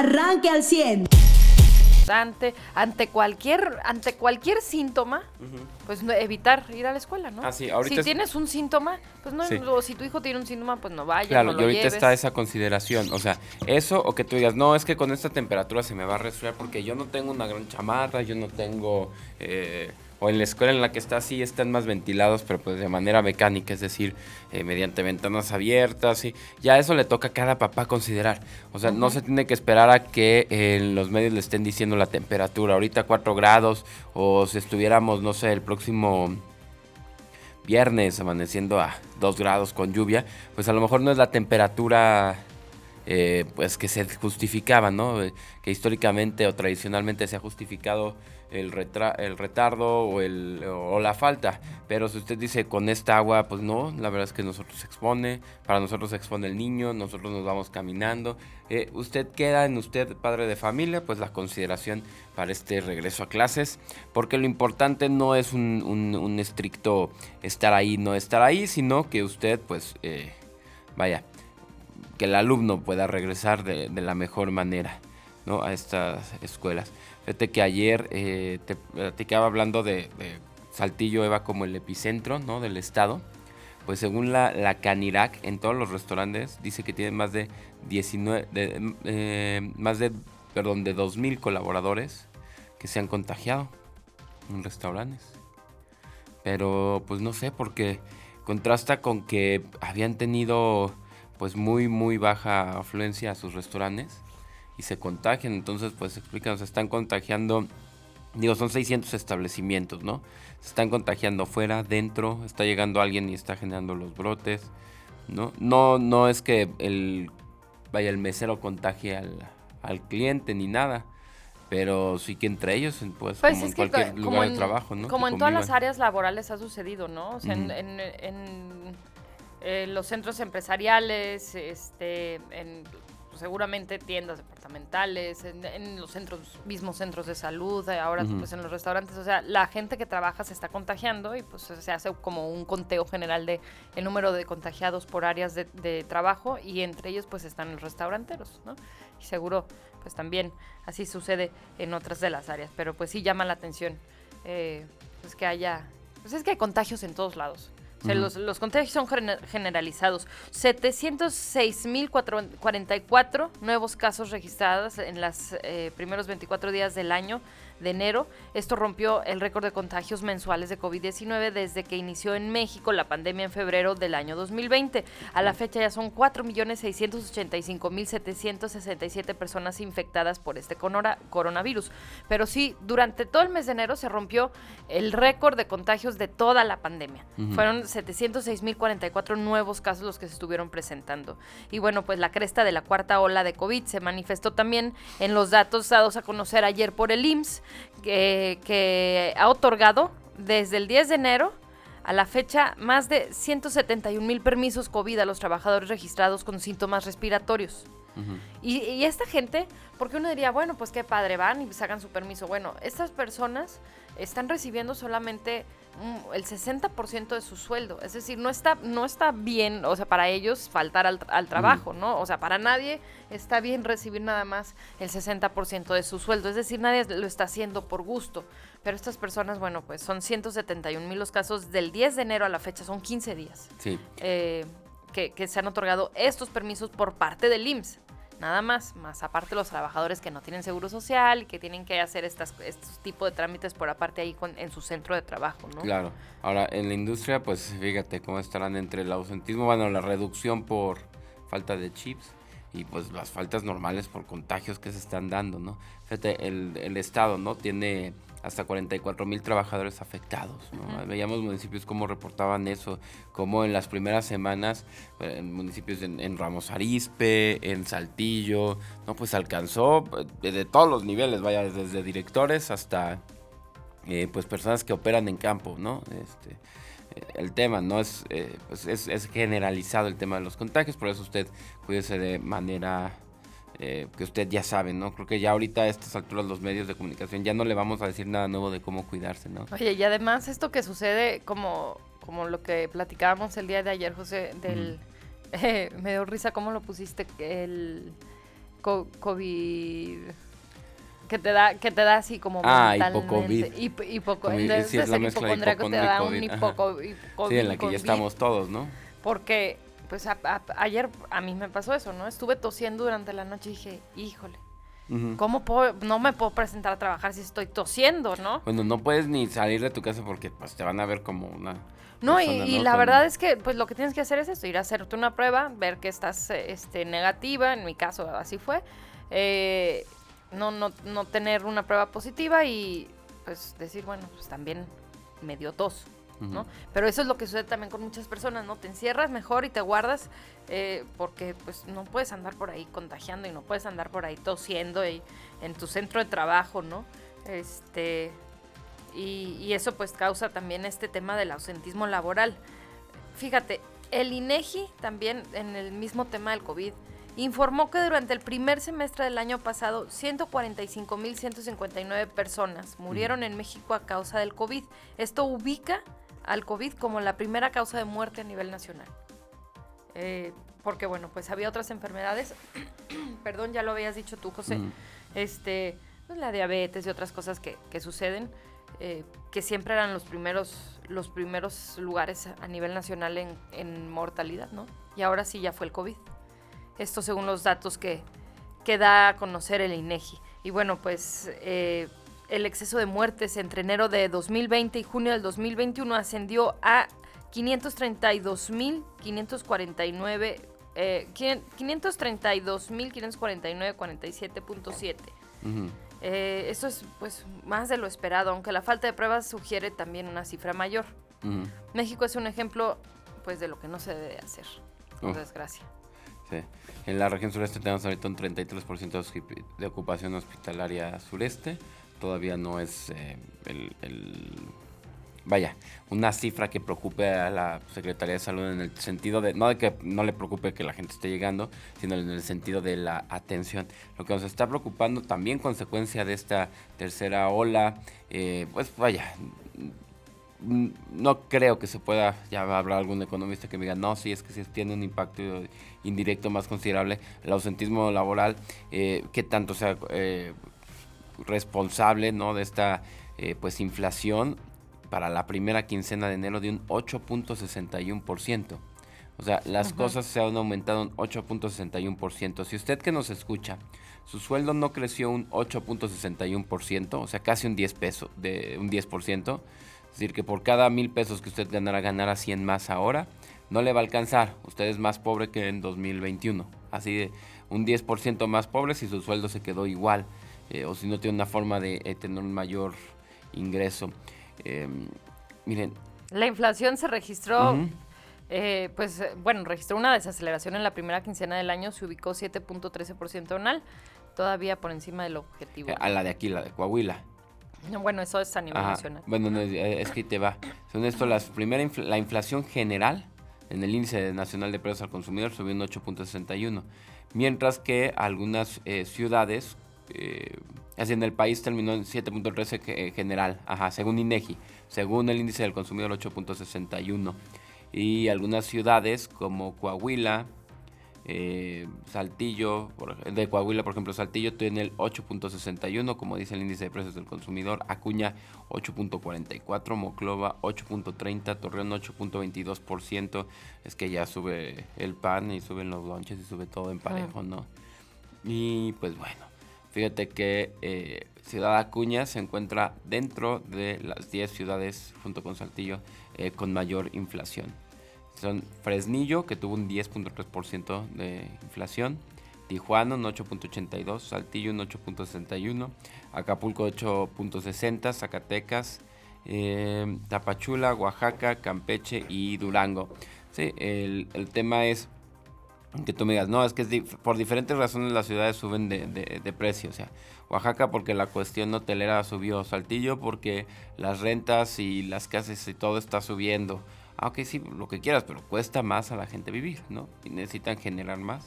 arranque al 100. Ante, ante cualquier ante cualquier síntoma, pues no- evitar ir a la escuela, ¿no? Ah, sí, ahorita si es- tienes un síntoma, pues no, Sí. o si tu hijo tiene un síntoma, pues no vaya, Claro, no y ahorita lleves. está esa consideración, o sea, eso o que tú digas, no, es que con esta temperatura se me va a resfriar porque yo no tengo una gran chamarra, yo no tengo, eh, o en la escuela en la que está sí están más ventilados, pero pues de manera mecánica, es decir, eh, mediante ventanas abiertas, y ya eso le toca a cada papá considerar, o sea, no se tiene que esperar a que eh, los medios le estén diciendo la temperatura, ahorita 4 grados, o si estuviéramos, no sé, el próximo viernes amaneciendo a 2 grados con lluvia, pues a lo mejor no es la temperatura eh, pues que se justificaba, ¿no? Eh, que históricamente o tradicionalmente se ha justificado el, el retardo o, la falta. Pero si usted dice con esta agua, pues no, la verdad es que nosotros se expone, para nosotros se expone el niño, nosotros nos vamos caminando. Eh, usted queda en usted, padre de familia, pues la consideración para este regreso a clases, porque lo importante no es un, estricto estar ahí, no estar ahí, sino que usted, pues, vaya, que el alumno pueda regresar de, de la mejor manera ¿no? a estas escuelas. Fíjate que ayer eh, te platicaba hablando de, de Saltillo, Eva, como el epicentro ¿no? del estado. Pues según la, la Canirac, en todos los restaurantes, dice que tienen más de 19, de, eh, más de, perdón, de 2.000 colaboradores que se han contagiado en restaurantes. Pero pues no sé, porque contrasta con que habían tenido pues muy muy baja afluencia a sus restaurantes y se contagian, entonces pues explican, se están contagiando, digo, son 600 establecimientos, ¿no? Se están contagiando fuera, dentro, está llegando alguien y está generando los brotes, ¿no? No, no es que el, vaya, el mesero contagie al, al cliente ni nada, pero sí que entre ellos, pues, Pues como en cualquier lugar de trabajo, ¿no? Como Que en todas las áreas laborales ha sucedido, ¿no? O sea, en- en, en, eh, los centros empresariales, este, en pues, seguramente tiendas departamentales, en, en los centros, mismos centros de salud, eh, ahora pues en los restaurantes, o sea, la gente que trabaja se está contagiando y pues se hace como un conteo general de el número de contagiados por áreas de, de trabajo y entre ellos pues están los restauranteros, ¿no? Y seguro pues también así sucede en otras de las áreas, pero pues sí llama la atención eh, pues que haya, pues es que hay contagios en todos lados. O sea, Ujú. los, los contagios son gener- generalizados. 706.044 nuevos casos registrados en los primeros 24 días del año de enero. Esto rompió el récord de contagios mensuales de COVID-19 desde que inició en México la pandemia en febrero del año 2020. A la fecha ya son 4.685.767 personas infectadas por este coronavirus. Pero sí, durante todo el mes de enero se rompió el récord de contagios de toda la pandemia. Ujú. Fueron 706.044 nuevos casos los que se estuvieron presentando. Y bueno, pues la cresta de la cuarta ola de COVID se manifestó también en los datos dados a conocer ayer por el IMSS, que, que ha otorgado desde el 10 de enero a la fecha más de 171 mil permisos COVID a los trabajadores registrados con síntomas respiratorios. Y, y esta gente, porque uno diría, bueno, pues qué padre, van y sacan su permiso. Bueno, estas personas están recibiendo solamente el 60% de su sueldo. Es decir, no está, no está bien, o sea, para ellos faltar al, al trabajo, ¿no? O sea, para nadie está bien recibir nada más el 60% de su sueldo. Es decir, nadie lo está haciendo por gusto. Pero estas personas, bueno, pues son 171 mil los casos del 10 de enero a la fecha, son 15 días Sí. eh, que, que se han otorgado estos permisos por parte del IMSS. Nada más, más aparte los trabajadores que no tienen seguro social y que tienen que hacer estas, estos tipos de trámites por aparte ahí con- en su centro de trabajo, ¿no? Claro. Ahora, en la industria, pues fíjate cómo estarán entre el ausentismo, bueno, la reducción por falta de chips y pues las faltas normales por contagios que se están dando, ¿no? Fíjate, el, el Estado, ¿no? Tiene hasta 44 mil trabajadores afectados, ¿no? Veíamos municipios cómo reportaban eso, como en las primeras semanas, eh, en municipios en, en Ramos Arizpe, en Saltillo, ¿no? Pues alcanzó eh, de todos los niveles, vaya, desde directores hasta eh, pues personas que operan en campo, ¿no? Este, el tema no es, eh, pues es, es generalizado el tema de los contagios, por eso usted cuídese de manera eh, que usted ya sabe, ¿no? Creo que ya ahorita a estas alturas los medios de comunicación ya no le vamos a decir nada nuevo de cómo cuidarse, ¿no? Oye, y además esto que sucede como, como lo que platicábamos el día de ayer, José, del... eh, me dio risa cómo lo pusiste, el... co- COVID que te da que te da así como Ah, hipocovid. Hip- hipoco- Como- en vez sí, de es la mezcla hipocondriaco, te da un hipoco- Sí, en la que ya estamos todos, ¿no? Porque, pues, a- a- ayer a mí me pasó eso, ¿no? Estuve tosiendo durante la noche y dije, híjole. ¿cómo puedo, no me puedo presentar a trabajar si estoy tosiendo, ¿no? Bueno, no puedes ni salir de tu casa porque pues te van a ver como una No, y, persona, y ¿no? la Con- verdad es que, pues, lo que tienes que hacer es esto, ir a hacerte una prueba, ver que estás, este, negativa, en mi caso así fue, eh, no, no, no tener una prueba positiva y, pues, decir, bueno, pues también me dio tos. ¿no? Pero eso es lo que sucede también con muchas personas, ¿no? Te encierras mejor y te guardas eh, porque pues no puedes andar por ahí contagiando y no puedes andar por ahí tosiendo y, en tu centro de trabajo, ¿no? Este y, y eso pues causa también este tema del ausentismo laboral. Fíjate, el INEGI también en el mismo tema del COVID informó que durante el primer semestre del año pasado 145.159 personas murieron en México a causa del COVID. Esto ubica al COVID como la primera causa de muerte a nivel nacional. Eh, porque bueno, pues había otras enfermedades, perdón, ya lo habías dicho tú, José, este, pues, la diabetes y otras cosas que, que suceden, eh, que siempre eran los primeros, los primeros lugares a nivel nacional en, en mortalidad, ¿no? Y ahora sí ya fue el COVID. Esto según los datos que, que da a conocer el INEGI. Y bueno, pues eh, el exceso de muertes entre enero de 2020 y junio del 2021 ascendió a 532.549 eh, 532.549.47.7. Ujú. Eh, esto es pues más de lo esperado, aunque la falta de pruebas sugiere también una cifra mayor. México es un ejemplo pues de lo que no se debe hacer, por Uf. desgracia. Sí. En la región sureste tenemos ahorita un 33% de ocupación hospitalaria sureste. Todavía no es eh, el, el- Vaya, una cifra que preocupe a la Secretaría de Salud en el sentido de, no de que no le preocupe que la gente esté llegando, sino en el sentido de la atención. Lo que nos está preocupando también consecuencia de esta tercera ola, eh, pues vaya, no creo que se pueda, ya habrá algún economista que me diga, no, sí, es que sí tiene un impacto indirecto más considerable el ausentismo laboral, eh, que tanto sea eh, responsable ¿no? de esta eh, pues inflación para la primera quincena de enero de un 8.61%. O sea, las cosas se han aumentado un 8.61%. Si usted que nos escucha, su sueldo no creció un 8.61%, o sea, casi un 10 pesos, de un 10%, es decir, que por cada mil pesos que usted ganara, ganara 100 más ahora, no le va a alcanzar. Usted es más pobre que en 2021. Así de un 10% más pobre si su sueldo se quedó igual, eh, o si no tiene una forma de eh, tener un mayor ingreso. Eh, miren, La inflación se registró, eh, pues bueno, registró una desaceleración en la primera quincena del año, se ubicó 7.13% anual, todavía por encima del objetivo. eh, a la de aquí, la de Coahuila. No, Bueno, eso es a nivel Ajá, nacional. Bueno, no, eh, es que te va. Según esto, las primera infl- la inflación general en el índice nacional de precios al consumidor subió un 8.61, mientras que algunas eh, ciudades, eh, así en el país terminó en 7.13 que- eh, general, ajá, según INEGI, según el índice del consumidor 8.61, y algunas ciudades como Coahuila, eh, Saltillo, de Coahuila, por ejemplo, Saltillo tiene el 8.61, como dice el índice de precios del consumidor, Acuña 8.44, Moclova 8.30, Torreón 8.22%, es que ya sube el pan y suben los lonches y sube todo en parejo, ¿no? Y pues bueno, fíjate que eh, Ciudad Acuña se encuentra dentro de las 10 ciudades, junto con Saltillo, eh, con mayor inflación. Son Fresnillo, que tuvo un 10.3% de inflación. Tijuana, un 8.82. Saltillo, un 8.61. Acapulco, 8.60. Zacatecas, eh, Tapachula, Oaxaca, Campeche y Durango. Sí, el, el tema es que tú me digas, no, es que es por diferentes razones las ciudades suben de, de- de precio. O sea, Oaxaca porque la cuestión hotelera subió, Saltillo porque las rentas y las casas y todo está subiendo. Ah, ok, sí, lo que quieras, pero cuesta más a la gente vivir, ¿no? Y necesitan generar más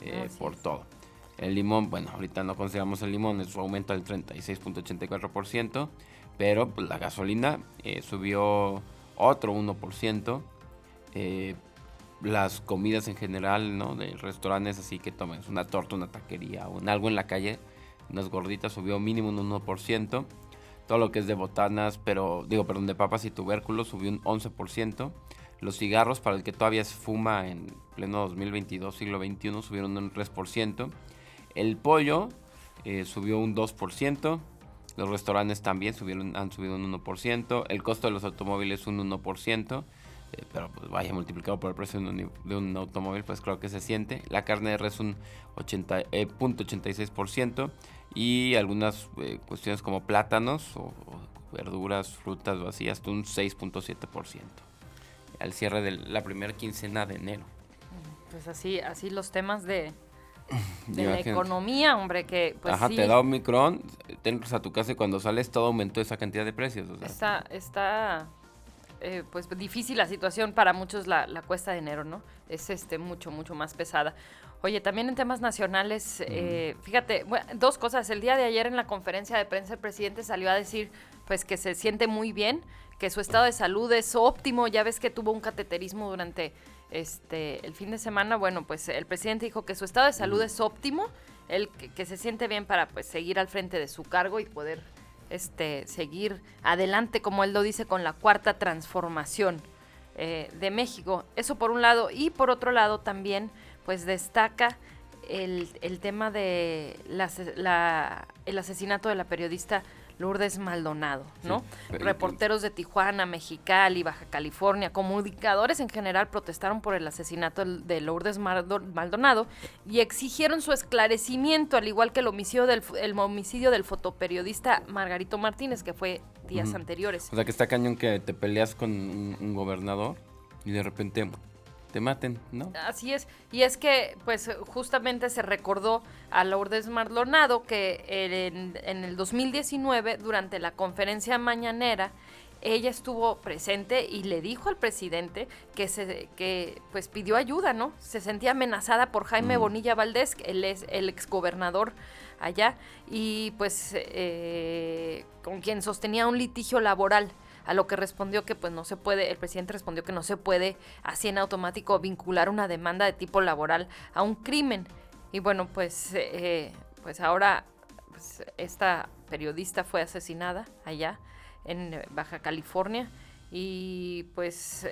eh, por es. todo. El limón, bueno, ahorita no consideramos el limón, es su aumento del 36.84%, pero pues, la gasolina eh, subió otro 1%. eh, las comidas en general, ¿no? De restaurantes así que tomes una torta, una taquería o algo en la calle, unas gorditas subió mínimo un 1%. Todo lo que es de botanas, pero digo, perdón, de papas y tubérculos subió un 11%. Los cigarros, para el que todavía se fuma en pleno 2022, siglo XXI, subieron un 3%. El pollo eh, subió un 2%. Los restaurantes también subieron, han subido un 1%. El costo de los automóviles un 1%. Eh, pero pues vaya multiplicado por el precio de un, automóvil, pues creo que se siente. La carne de res un 80.86% eh, y algunas eh, cuestiones como plátanos o, verduras, frutas o así, hasta un 6.7% al cierre de la primera quincena de enero. Pues así, así los temas de, de la economía, hombre, que pues Ajá, te da Omicron, te entras a tu casa y cuando sales todo aumentó esa cantidad de precios. está, está eh, pues difícil la situación para muchos la, cuesta de enero, ¿no? Es este mucho, mucho más pesada. Oye, también en temas nacionales, eh, fíjate, dos cosas. El día de ayer en la conferencia de prensa el presidente salió a decir pues que se siente muy bien, que su estado de salud es óptimo. Ya ves que tuvo un cateterismo durante este el fin de semana. Bueno, pues el presidente dijo que su estado de salud es óptimo, el que, que se siente bien para pues seguir al frente de su cargo y poder este, seguir adelante, como él lo dice, con la cuarta transformación eh, de México. Eso por un lado. Y por otro lado también, pues destaca el, el tema de la, el asesinato de la periodista Lourdes Maldonado, ¿no? Reporteros de Tijuana, Mexicali, Baja California, comunicadores en general protestaron por el asesinato de Lourdes Maldonado y exigieron su esclarecimiento, al igual que el homicidio del, el homicidio del fotoperiodista Margarito Martínez, que fue días anteriores. O sea, que está cañón que te peleas con un gobernador y de repente te maten, ¿no? Así es. Y es que, pues, justamente se recordó a Lourdes Maldonado que en, en el 2019, durante la conferencia mañanera, ella estuvo presente y le dijo al presidente que se que pues pidió ayuda, ¿no? Se sentía amenazada por Jaime Bonilla Valdés, él es el exgobernador allá y pues eh, con quien sostenía un litigio laboral a lo que respondió que pues no se puede, el presidente respondió que no se puede así en automático vincular una demanda de tipo laboral a un crimen. Y bueno, pues, eh, pues ahora pues, esta periodista fue asesinada allá en Baja California y pues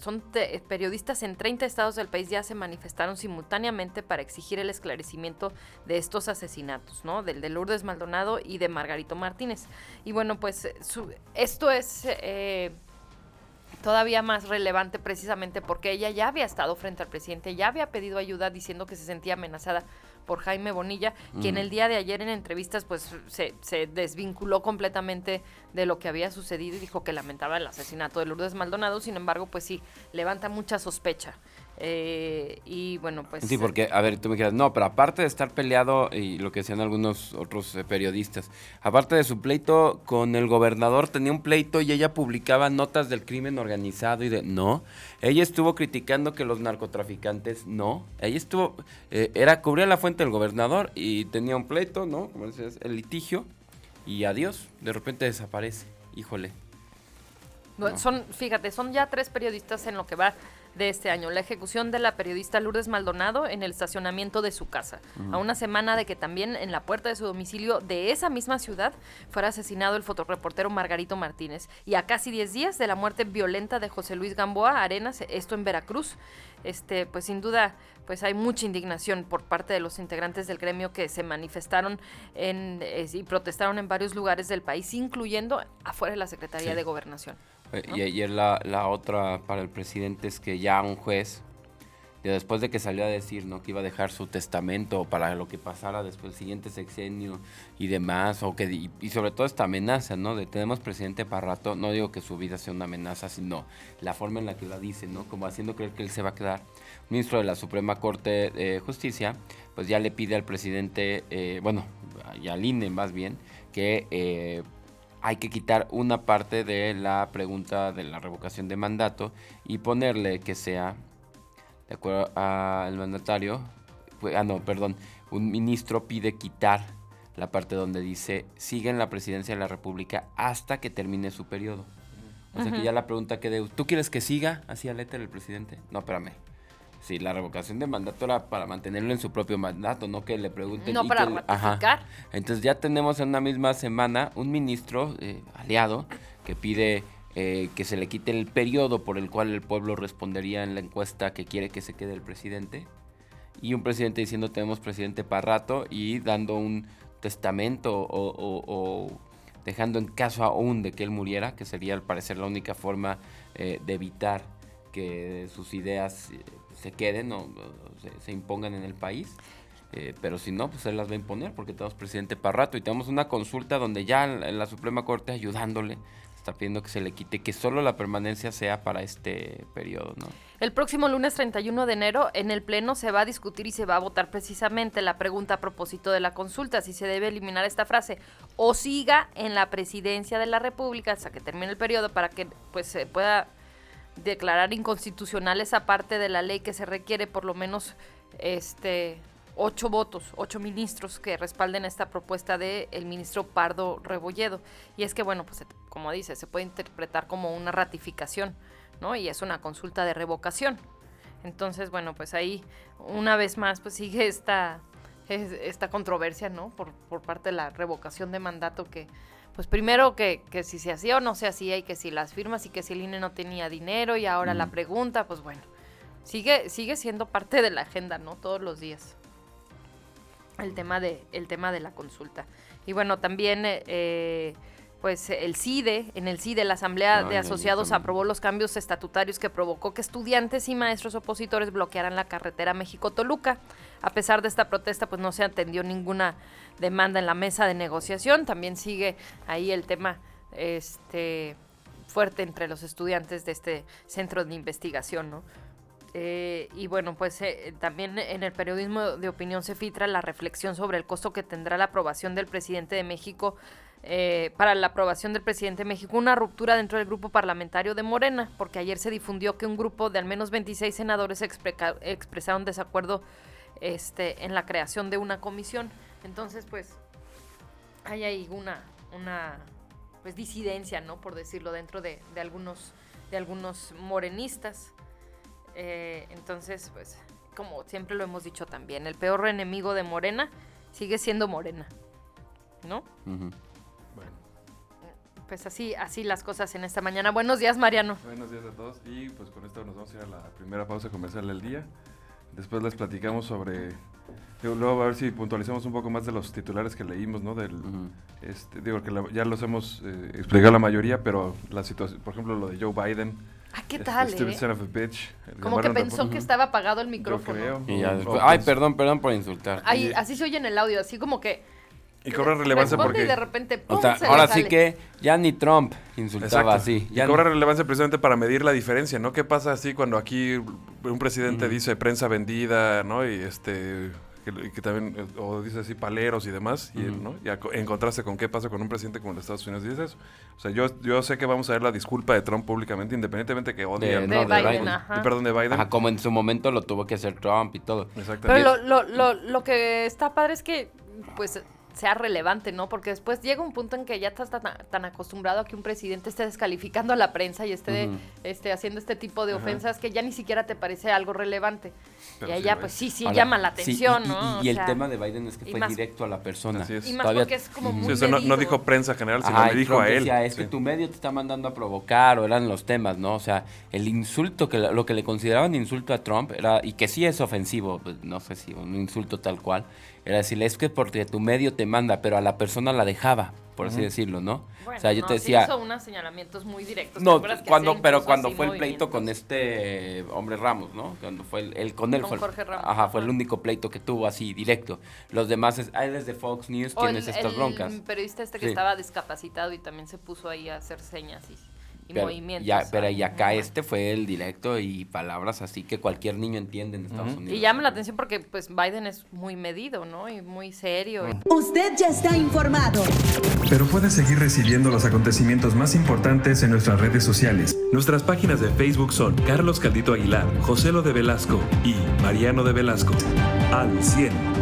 son periodistas en 30 estados del país ya se manifestaron simultáneamente para exigir el esclarecimiento de estos asesinatos, ¿no? Del de Lourdes Maldonado y de Margarito Martínez. Y bueno, pues esto es eh, todavía más relevante precisamente porque ella ya había estado frente al presidente, ya había pedido ayuda diciendo que se sentía amenazada por Jaime Bonilla, quien el día de ayer en entrevistas pues se, se, desvinculó completamente de lo que había sucedido y dijo que lamentaba el asesinato de Lourdes Maldonado, sin embargo pues sí, levanta mucha sospecha. Eh, y bueno, pues... Sí, porque, a ver, tú me dijeras, no, pero aparte de estar peleado, y lo que decían algunos otros eh, periodistas, aparte de su pleito con el gobernador, tenía un pleito y ella publicaba notas del crimen organizado y de... No, ella estuvo criticando que los narcotraficantes, no, ella estuvo, eh, era, cubría la fuente del gobernador y tenía un pleito, ¿no? Como decías, el litigio, y adiós, de repente desaparece, híjole. Son, fíjate, son ya tres periodistas en lo que va de este año, la ejecución de la periodista Lourdes Maldonado en el estacionamiento de su casa, a una semana de que también en la puerta de su domicilio de esa misma ciudad fuera asesinado el fotoreportero Margarito Martínez, y a casi 10 días de la muerte violenta de José Luis Gamboa Arenas, esto en Veracruz. Este, pues sin duda, pues hay mucha indignación por parte de los integrantes del gremio que se manifestaron en, y protestaron en varios lugares del país, incluyendo afuera de la Secretaría de Gobernación. Eh, y ayer la, la, otra para el presidente es que ya un juez, después de que salió a decir ¿no? que iba a dejar su testamento para lo que pasara después del siguiente sexenio y demás, o que, y, sobre todo esta amenaza, ¿no? De tenemos presidente para rato, no digo que su vida sea una amenaza, sino la forma en la que la dice, ¿no? Como haciendo creer que él se va a quedar. ministro de la Suprema Corte de Justicia, pues ya le pide al presidente, eh, bueno, y al INE más bien, que eh, hay que quitar una parte de la pregunta de la revocación de mandato y ponerle que sea, de acuerdo al mandatario, pues, ah no, perdón, un ministro pide quitar la parte donde dice sigue en la presidencia de la República hasta que termine su periodo. O sea que ya la pregunta que de, ¿tú quieres que siga así al éter el presidente? No, espérame. Sí, la revocación de mandato era para mantenerlo en su propio mandato, no que le pregunten. No y para que ratificar. Entonces ya tenemos en una misma semana un ministro eh, aliado que pide eh, que se le quite el periodo por el cual el pueblo respondería en la encuesta que quiere que se quede el presidente. Y un presidente diciendo tenemos presidente para rato y dando un testamento o, o- o dejando en caso aún de que él muriera, que sería al parecer la única forma eh, de evitar que sus ideas eh, se queden o, se impongan en el país. Eh, pero si no, pues él las va a imponer porque tenemos presidente para rato y tenemos una consulta donde ya la, la Suprema Corte ayudándole está pidiendo que se le quite, que solo la permanencia sea para este periodo, ¿no? El próximo lunes 31 de enero en el Pleno se va a discutir y se va a votar precisamente la pregunta a propósito de la consulta, si se debe eliminar esta frase o siga en la presidencia de la República hasta que termine el periodo para que pues se pueda declarar inconstitucional esa parte de la ley que se requiere por lo menos este ocho votos, ocho ministros que respalden esta propuesta del el ministro Pardo Rebolledo. Y es que, bueno, pues como dice, se puede interpretar como una ratificación, ¿no? Y es una consulta de revocación. Entonces, bueno, pues ahí una vez más pues sigue esta, es- esta controversia, ¿no? Por, por parte de la revocación de mandato que, pues primero que, que si se hacía o no se hacía y que si las firmas y que si el INE no tenía dinero y ahora la pregunta, pues bueno, sigue, sigue siendo parte de la agenda, ¿no? Todos los días. El tema de, el tema de la consulta. Y bueno, también eh, eh, pues el CIDE, en el CIDE la Asamblea de Asociados aprobó los cambios estatutarios que provocó que estudiantes y maestros opositores bloquearan la carretera México-Toluca. A pesar de esta protesta, pues no se atendió ninguna demanda en la mesa de negociación. También sigue ahí el tema este fuerte entre los estudiantes de este centro de investigación, ¿no? Eh, y bueno, pues eh, también en el periodismo de opinión se filtra la reflexión sobre el costo que tendrá la aprobación del presidente de México, eh, para la aprobación del presidente de México, una ruptura dentro del grupo parlamentario de Morena, porque ayer se difundió que un grupo de al menos 26 senadores expresaron desacuerdo este, en la creación de una comisión. Entonces, pues, hay ahí una, una pues, disidencia, ¿no? Por decirlo, dentro de, de algunos, de algunos morenistas. Eh, entonces, pues, como siempre lo hemos dicho también, el peor enemigo de Morena sigue siendo Morena, ¿no? Bueno, Pues así, así las cosas en esta mañana. Buenos días, Mariano. buenos días a todos y pues con esto nos vamos a ir a la primera pausa comercial del día. Después les platicamos sobre, digo, luego a ver si puntualizamos un poco más de los titulares que leímos, ¿no? Del, Ujú. este, digo que la- ya los hemos eh, explicado la mayoría, pero la situación, por ejemplo, lo de Joe Biden. Ah, ¿qué este, tal, Stupid eh? son of a bitch. Como que pensó que estaba apagado el Yo micrófono. creo. Y ya después- o ay, perdón, perdón por insultar. Ahí, Y- así se oye en el audio, así como que Y cobra relevancia responde porque... y de repente ¡pum! O sea, se le ahora sí sale. que ya ni Trump insultaba Exacto. así. Y cobra ni- relevancia precisamente para medir la diferencia, ¿no? ¿Qué pasa así cuando aquí un presidente dice prensa vendida, ¿no? Y este que, que también o dice así paleros y demás, y, Ujú. ¿no? Y a- en contraste con qué pasa con un presidente como el de Estados Unidos dice eso. O sea, yo, yo sé que vamos a ver la disculpa de Trump públicamente, independientemente que odie De- al- De no, Biden, Biden. ajá. perdón, de Biden. Ajá, como en su momento lo tuvo que hacer Trump y todo. Exactamente. Pero lo, lo, lo, lo que está padre es que, pues, sea relevante, ¿no? Porque después llega un punto en que ya estás tan, tan acostumbrado a que un presidente esté descalificando a la prensa y esté, este, haciendo este tipo de ofensas que ya ni siquiera te parece algo relevante. Pero y sí allá, lo pues es. sí, sí Ahora, llama la sí, atención, y- y- ¿no? Y, el sea, tema de Biden es que fue más- directo a la persona. Así es. Y más Todavía- porque es como muy Sí, o sea, no, dijo prensa general, sino Ajá, le y dijo Trump a él. decía, es que Sí. tu medio te está mandando a provocar, o eran los temas, ¿no? O sea, el insulto, que lo que le consideraban insulto a Trump, era y que sí es ofensivo, pues, no sé si un insulto tal cual, era decirle, es que porque tu medio te manda, pero a la persona la dejaba, por así decirlo, ¿no? Bueno, o sea, yo no, te sí decía... hizo unos señalamientos muy directos. ¿te No, cuando, pero cuando fue el pleito con este hombre Ramos, ¿no? Cuando fue el, el- con él Con fue, Jorge Ramos, Ajá, fue el único pleito que tuvo así directo. Los demás es, ah, él es de Fox News, O el, tienes estas el broncas. periodista este que Sí. estaba discapacitado y también se puso ahí a hacer señas y, y Pero movimientos. ya, pero y acá muy este fue el directo y palabras así que cualquier niño entiende en Estados. Unidos. Y llama la atención porque pues Biden es muy medido, ¿no? Y muy serio. Usted ya está informado. Pero puede seguir recibiendo los acontecimientos más importantes en nuestras redes sociales. Nuestras páginas de Facebook son Carlos Caldito Aguilar, José Lo de Velasco y Mariano de Velasco. Al 100.